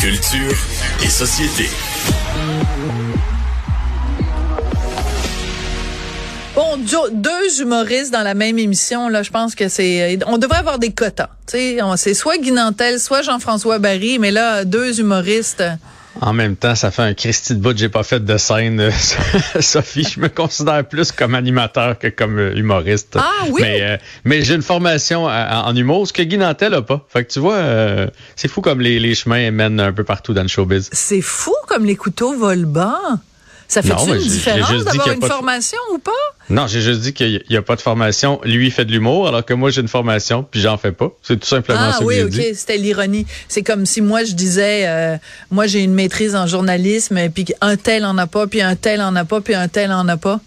Culture et société. Bon, deux humoristes dans la même émission, là, je pense que c'est, on devrait avoir des quotas. C'est soit Guy Nantel, soit Jean-François Barry, mais là, deux humoristes. En même temps, ça fait un Christy de bout j'ai pas fait de scène, euh, Sophie. Je me considère plus comme animateur que comme euh, humoriste. Ah oui? Mais, euh, mais j'ai une formation en, en humour, ce que Guy Nantel a pas. Fait que tu vois, euh, c'est fou comme les, les chemins mènent un peu partout dans le showbiz. C'est fou comme les couteaux volent bas. Ça fait une différence d'avoir une de- formation ou pas? Non, j'ai juste dit qu'il n'y a pas de formation. Lui, il fait de l'humour, alors que moi, j'ai une formation, puis j'en fais pas. C'est tout simplement Ah ça que oui, ok, c'était l'ironie. C'est comme si moi je disais, euh, moi j'ai une maîtrise en journalisme, puis un tel en a pas, puis un tel en a pas, puis un tel en a pas.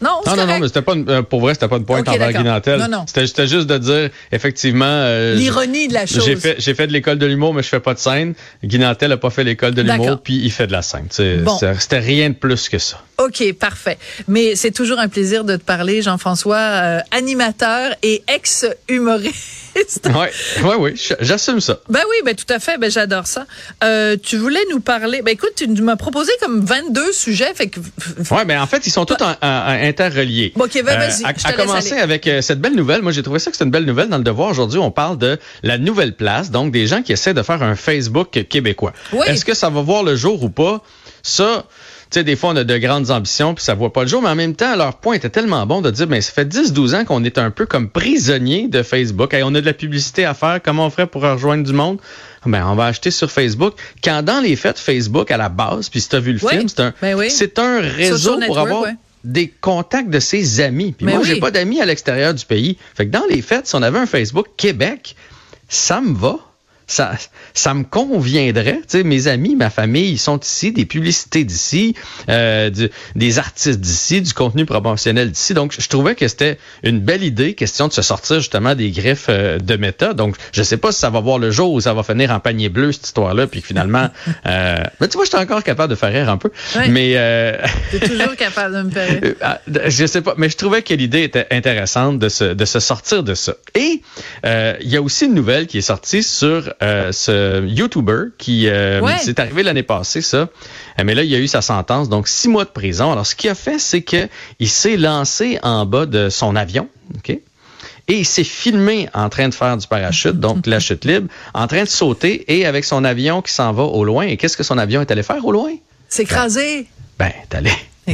Non, Non, non, mais c'était pas une- euh, pour vrai, c'était pas une pointe Ok, envers d'accord. Guy Nantel. Non, non. C'était c'était juste de dire, effectivement. euh, L'ironie de la chose. J'ai fait, j'ai fait de l'école de l'humour, mais je fais pas de scène. Guy Nantel a pas fait l'école de l'humour, puis il fait de la scène. Bon. C'était rien de plus que ça. OK, parfait. Mais c'est toujours un plaisir de te parler, Jean-François, euh, animateur et ex-humoriste. Ouais, oui, j- j'assume ça. Ben oui, ben tout à fait, ben j'adore ça. Euh, tu voulais nous parler, ben écoute, tu m'as proposé comme 22 sujets, fait que... Ouais, mais en fait, ils sont tous en- en- en interreliés. Bon, ben, vas-y, à, te à commencer aller. avec euh, cette belle nouvelle. Moi, j'ai trouvé ça que c'est une belle nouvelle dans le devoir. Aujourd'hui, on parle de la nouvelle place, donc des gens qui essaient de faire un Facebook québécois. Oui. Est-ce que ça va voir le jour ou pas? Ça, tu sais, des fois, on a de grandes ambitions, puis ça voit pas le jour, mais en même temps, leur point était tellement bon de dire, mais ça fait 10-12 ans qu'on est un peu comme prisonnier de Facebook. Hey, on a de la publicité à faire, comment on ferait pour rejoindre du monde? Ben, on va acheter sur Facebook. Quand dans les faits, Facebook, à la base, puis si tu as vu le Oui. film, c'est un, Ben oui. c'est un réseau pour avoir ouais. Des contacts de ses amis. Puis Mais moi, oui. j'ai pas d'amis à l'extérieur du pays. Fait que dans les fêtes, si on avait un Facebook Québec, ça me va. Ça, ça me conviendrait. Tu sais, mes amis, ma famille, ils sont ici, des publicités d'ici, euh, du- des artistes d'ici, du contenu promotionnel d'ici. Donc, je trouvais que c'était une belle idée, question de se sortir justement des griffes euh, de méta. Donc, je sais pas si ça va voir le jour ou ça va finir en panier bleu, cette histoire-là, puis que finalement... euh, mais tu vois, je suis encore capable de faire rire un peu. Ouais. Mais... Euh, T'es toujours capable de me faire rire. ah, je sais pas, mais je trouvais que l'idée était intéressante de se, de se sortir de ça. Et euh, il y a aussi une nouvelle qui est sortie sur euh, ce YouTuber qui euh, Ouais. c'est arrivé l'année passée ça, Euh, mais là il y a eu sa sentence donc six mois de prison. Alors ce qu'il a fait c'est que il s'est lancé en bas de son avion, ok? Et il s'est filmé en train de faire du parachute, donc la chute libre, en train de sauter et avec son avion qui s'en va au loin. Et qu'est-ce que son avion est allé faire au loin? C'est écrasé. Ben, t'es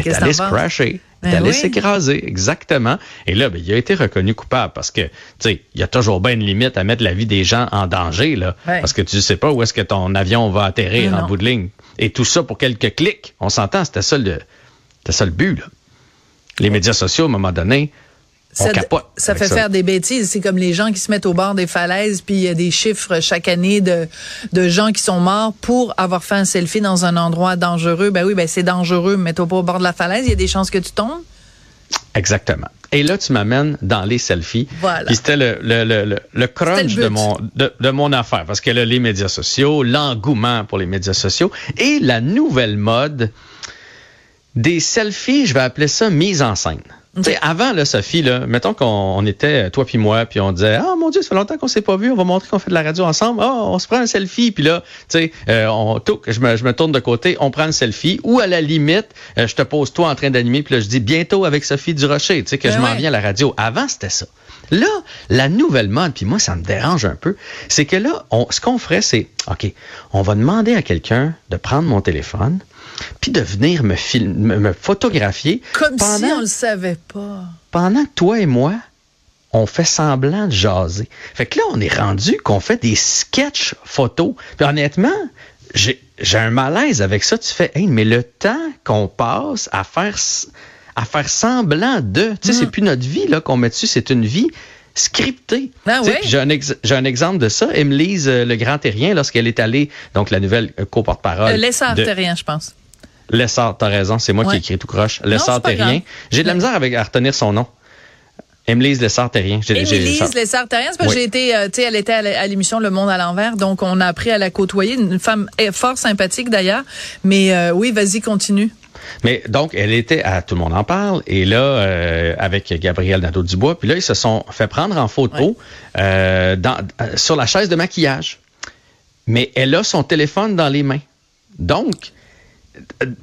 allé que se crasher. Ben T'es allé oui. s'écraser, exactement. Et là, ben, il a été reconnu coupable parce que, tu sais, il y a toujours bien une limite à mettre la vie des gens en danger, là. Ouais. Parce que tu sais pas où est-ce que ton avion va atterrir Non, en non. bout de ligne. Et tout ça pour quelques clics. On s'entend, c'était ça le, c'était ça le but, là. Les médias sociaux, à un moment donné, Ça, fait faire des bêtises. C'est comme les gens qui se mettent au bord des falaises, puis il y a des chiffres chaque année de, de gens qui sont morts pour avoir fait un selfie dans un endroit dangereux. Ben oui, ben c'est dangereux. Mets-toi pas au bord de la falaise, il y a des chances que tu tombes. Exactement. Et là, tu m'amènes dans les selfies. Voilà. Puis c'était le, le, le, le, crunch le de mon, de, de mon affaire. Parce que là, les médias sociaux, l'engouement pour les médias sociaux et la nouvelle mode des selfies, je vais appeler ça mise en scène. Tu sais, avant, là, Sophie, là, mettons qu'on on était, toi puis moi, puis on disait, ah mon Dieu, ça fait longtemps qu'on s'est pas vu, on va montrer qu'on fait de la radio ensemble, ah, on se prend un selfie, puis là, tu sais, euh, on, tout, je, me, je me tourne de côté, on prend un selfie, ou à la limite, euh, je te pose toi en train d'animer, puis là, je dis bientôt avec Sophie Durocher, tu sais, que Ben je m'en ouais. viens à la radio. Avant, c'était ça. Là, la nouvelle mode, puis moi, ça me dérange un peu, c'est que là, on, ce qu'on ferait, c'est, OK, on va demander à quelqu'un de prendre mon téléphone, puis de venir me, film, me, photographier Comme si on le savait pas. pendant que toi et moi, on fait semblant de jaser. Fait que là, on est rendu qu'on fait des sketchs photos. Puis honnêtement, j'ai un malaise avec ça. Tu fais, hey, mais le temps qu'on passe à faire, à faire semblant de, tu sais, c'est plus notre vie là qu'on met dessus, c'est une vie scriptée. Ah puis J'ai un, ex- j'ai un exemple de ça. Émelise euh, Le Grand Terrien, lorsqu'elle est allée, donc la nouvelle euh, co-porte-parole. Euh, L'essor de- terrien, je pense. Lessard, t'as raison, c'est moi Ouais. qui ai écrit tout croche. Lessard Terrien. J'ai de la misère avec, à retenir son nom. Émilise ça- Lessard Terrien, c'est parce que Oui. j'ai été, euh, tu sais, elle était à l'émission Le Monde à l'envers, donc on a appris à la côtoyer, une femme eh, fort sympathique d'ailleurs. Mais euh, oui, vas-y, continue. Mais donc, elle était à Tout le monde en parle, et là, euh, avec Gabriel Nadeau-Dubois, puis là, ils se sont fait prendre en photo euh, dans, sur la chaise de maquillage. mais elle a son téléphone dans les mains. Donc,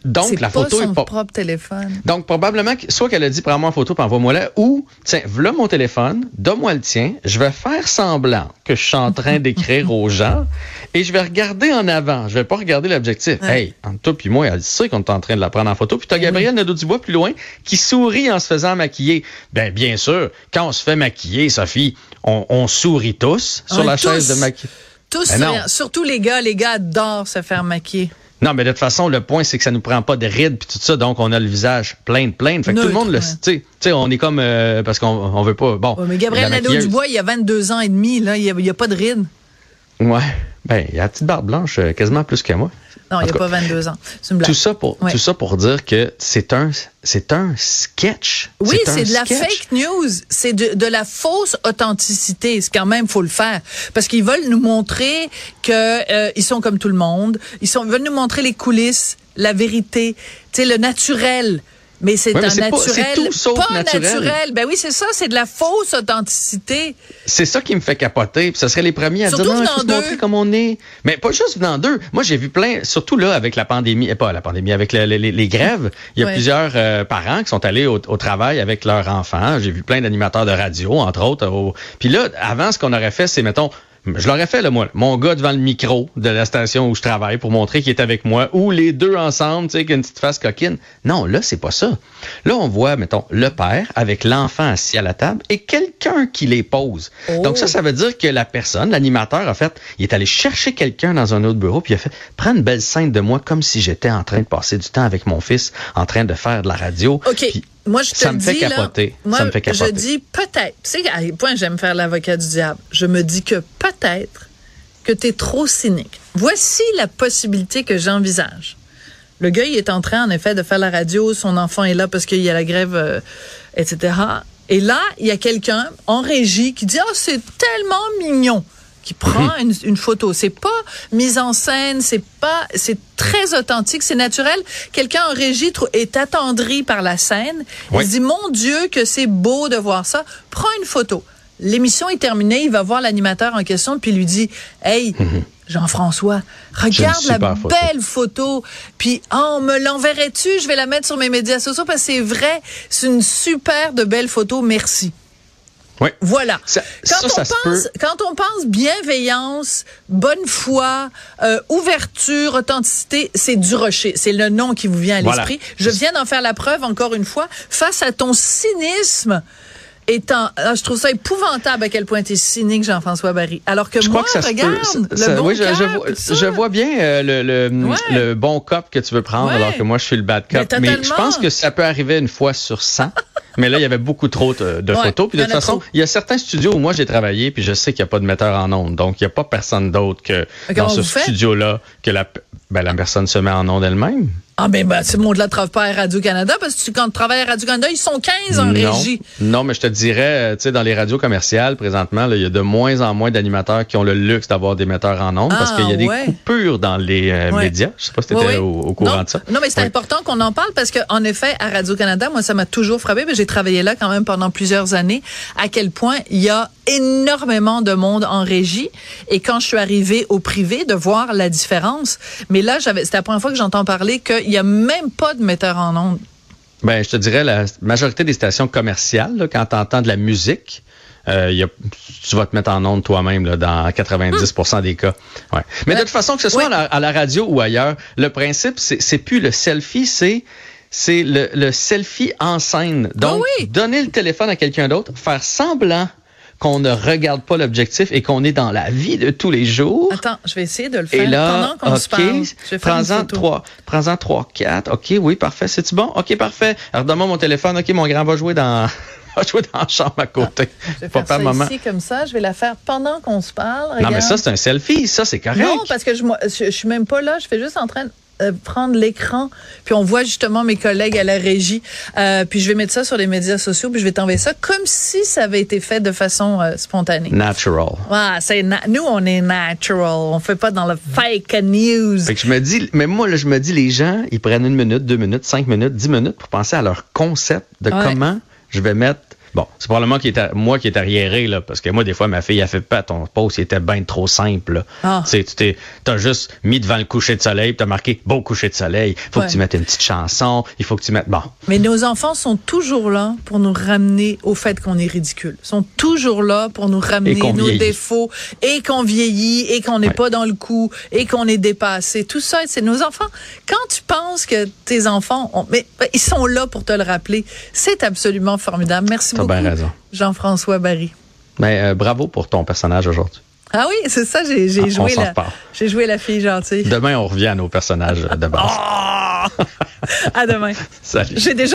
donc, la pas photo son est pas. propre téléphone. Donc, probablement, que- soit qu'elle a dit, prends-moi en photo, puis envoie-moi là, ou, tiens, voilà mon téléphone, donne-moi le tien, je vais faire semblant que je suis en train d'écrire aux gens, et je vais regarder en avant. Je vais pas regarder l'objectif. Ouais. Hey, entre toi puis moi, elle sait qu'on est en train de la prendre en photo. Puis t'as Ben Gabriel Nadeau-Dubois plus loin, qui sourit en se faisant maquiller. Ben, bien sûr, quand on se fait maquiller, Sophie, on, on sourit tous sur la tous. chaise de maquillage. Tous, Ben surtout les gars, les gars adorent se faire maquiller. Non, mais de toute façon, le point, c'est que ça nous prend pas de rides puis tout ça, donc on a le visage plein de plein. Fait que tout le monde le tu sais, on est comme euh, parce qu'on on veut pas. Bon. Ouais, mais Gabriel Nadeau-Dubois, il y a 22 ans et demi, là, il n'y a, pas de rides. Ouais. Ben, il a la petite barbe blanche euh, quasiment plus que moi. Non, il n'y a tout pas 22 ans. C'est une blague. Tout ça pour Ouais. tout ça pour dire que c'est un c'est un sketch. Oui, c'est de la fake news. C'est de, de la fausse authenticité. C'est quand même, faut le faire. Parce qu'ils veulent nous montrer que euh, ils sont comme tout le monde. Ils, sont, ils veulent nous montrer les coulisses, la vérité, tu sais, le naturel. Mais c'est Ouais, un pas- naturel. c'est tout sauf pas naturel. Ben oui, c'est ça. C'est de la fausse authenticité. C'est ça qui me fait capoter. Puis ce serait les premiers à Surtout dire non, il faut se montrer comme on est. Mais pas juste venant d'eux. Moi, j'ai vu plein, surtout là avec la pandémie, et pas la pandémie, avec le- le- les, les grèves. Il y a Ouais. plusieurs euh, parents qui sont allés au, au travail avec leurs enfants. J'ai vu plein d'animateurs de radio, entre autres. au- Puis là, avant, ce qu'on aurait fait, c'est mettons. Je l'aurais fait, là, moi. Mon gars devant le micro de la station où je travaille pour montrer qu'il est avec moi, ou les deux ensemble, tu sais, qu'une petite face coquine. Non, là, c'est pas ça. Là, on voit, mettons, le père avec l'enfant assis à la table et quelqu'un qui les pose. Oh. Donc ça, ça veut dire que la personne, l'animateur, en fait, il est allé chercher quelqu'un dans un autre bureau, puis il a fait, prends une belle scène de moi comme si j'étais en train de passer du temps avec mon fils, en train de faire de la radio. OK. Puis moi, je te ça me dis, fait là, capoter. moi, Ça me fait capoter. je dis peut-être. Tu sais, à quel point j'aime faire l'avocat du diable. Je me dis que peut-être que tu es trop cynique. Voici la possibilité que j'envisage. Le gars, il est en train, en effet, de faire la radio. Son enfant est là parce qu'il y a la grève, euh, etc. Et là, il y a quelqu'un en régie qui dit, oh, c'est tellement mignon qui prend une, une photo. C'est pas mise en scène, c'est pas, c'est très authentique, c'est naturel. Quelqu'un en régie est attendri par la scène. Oui. Il dit, mon Dieu, que c'est beau de voir ça. Prends une photo. L'émission est terminée, il va voir l'animateur en question puis il lui dit, hey, Jean-François, regarde la photo. belle photo. Puis, oh, me l'enverrais-tu? Je vais la mettre sur mes médias sociaux parce que c'est vrai, c'est une super de belle photo. Merci. Oui. Voilà. Ça- quand, ça, on ça pense, quand on pense bienveillance, bonne foi, euh, ouverture, authenticité, c'est du rocher. C'est le nom qui vous vient à Voilà. l'esprit. Je viens d'en faire la preuve encore une fois. Face à ton cynisme, étant, ah, je trouve ça épouvantable à quel point tu es cynique, Jean-François Barry. Alors que Je moi, crois que ça regarde, se peut. le bon oui, je, je vois, je bien euh, le, le, Ouais. le bon cop que tu veux prendre, Ouais. alors que moi, je suis le bad Mais cop. Mais, je totalement. pense que ça peut arriver une fois sur 100. mais là, il y avait beaucoup trop de, de Ouais, photos. Puis de toute façon, il y a certains studios où moi, j'ai travaillé, puis je sais qu'il n'y a pas de metteur en ondes. Donc, il n'y a pas personne d'autre que dans ce studio-là que la, ben, la personne se met en ondes elle-même. Ah, ben, ben, ce monde-là ne travaille pas à Radio-Canada parce que tu- quand tu travailles à Radio-Canada, ils sont 15 en non, régie. non, mais je te dirais, euh, tu sais, dans les radios commerciales, présentement, il y a de moins en moins d'animateurs qui ont le luxe d'avoir des metteurs en ondes parce Ah, qu'il y a des ouais. coupures dans les euh, Ouais. médias. Je sais pas si tu étais au, au courant non, de ça. Non, mais c'est important qu'on en parle parce que, en effet, à Radio-Canada, moi, ça m'a toujours frappé, mais j'ai travaillé là quand même pendant plusieurs années, à quel point il y a énormément de monde en régie. Et quand je suis arrivée au privé, de voir la différence. Mais là, j'avais, c'était la première fois que j'entends parler qu'il y a même pas de metteur en ondes. Ben, je te dirais, la majorité des stations commerciales, là, quand tu entends de la musique, euh, y a, tu vas te mettre en onde toi-même là, dans 90% des cas. Ouais. Mais de toute façon, que ce soit à, la, à la radio ou ailleurs, le principe, c'est c'est plus le selfie, c'est c'est le, le selfie en scène. Donc, Ah oui. donner le téléphone à quelqu'un d'autre, faire semblant qu'on ne regarde pas l'objectif et qu'on est dans la vie de tous les jours. Attends, je vais essayer de le faire Et là, pendant qu'on se parle. Je vais faire une prends-en trois, prends-en trois, quatre. OK, oui, parfait. C'est-tu bon? OK, parfait. Alors, donne-moi mon téléphone. OK, mon grand va jouer dans, va jouer dans la chambre à côté. Je vais faire ça maman. ici comme ça. Je vais la faire pendant qu'on se parle. Non, mais ça, c'est un selfie. Ça, c'est correct. Non, parce que je, moi, je, je suis même pas là. Je fais juste en train de euh, prendre l'écran. Puis on voit justement mes collègues à la régie. Euh, puis je vais mettre ça sur les médias sociaux. Puis je vais t'envoyer ça comme si ça avait été fait de façon euh, spontanée. Natural. Ouais, c'est na- nous on est natural. On fait pas dans le fake news. Fait que je me dis, mais moi, là, je me dis, les gens, ils prennent une minute, deux minutes, cinq minutes, dix minutes pour penser à leur concept de Ouais. comment je vais mettre Bon, c'est probablement qui est moi qui est arriéré, là, parce que moi, des fois, ma fille, a fait pas ton post, il était bien trop simple. Là. Ah. Tu t'es, t'as juste mis devant le coucher de soleil, tu as marqué beau coucher de soleil. Il faut Ouais. que tu mettes une petite chanson, il faut que tu mettes. Bon. Mais nos enfants sont toujours là pour nous ramener au fait qu'on est ridicule. Ils sont toujours là pour nous ramener nos vieillit. défauts et qu'on vieillit et qu'on n'est Ouais. pas dans le coup et qu'on est dépassé. Tout ça, c'est nos enfants. Quand tu penses que tes enfants, ont, mais ben, ils sont là pour te le rappeler, c'est absolument formidable. Merci beaucoup, bien raison. Jean-François Barry. Ben, euh, bravo pour ton personnage aujourd'hui. Ah oui, c'est ça, j'ai j'ai Ah, joué la, joué la fille gentille. Demain, on revient à nos personnages de base. Ah! À demain. Salut. J'ai déjà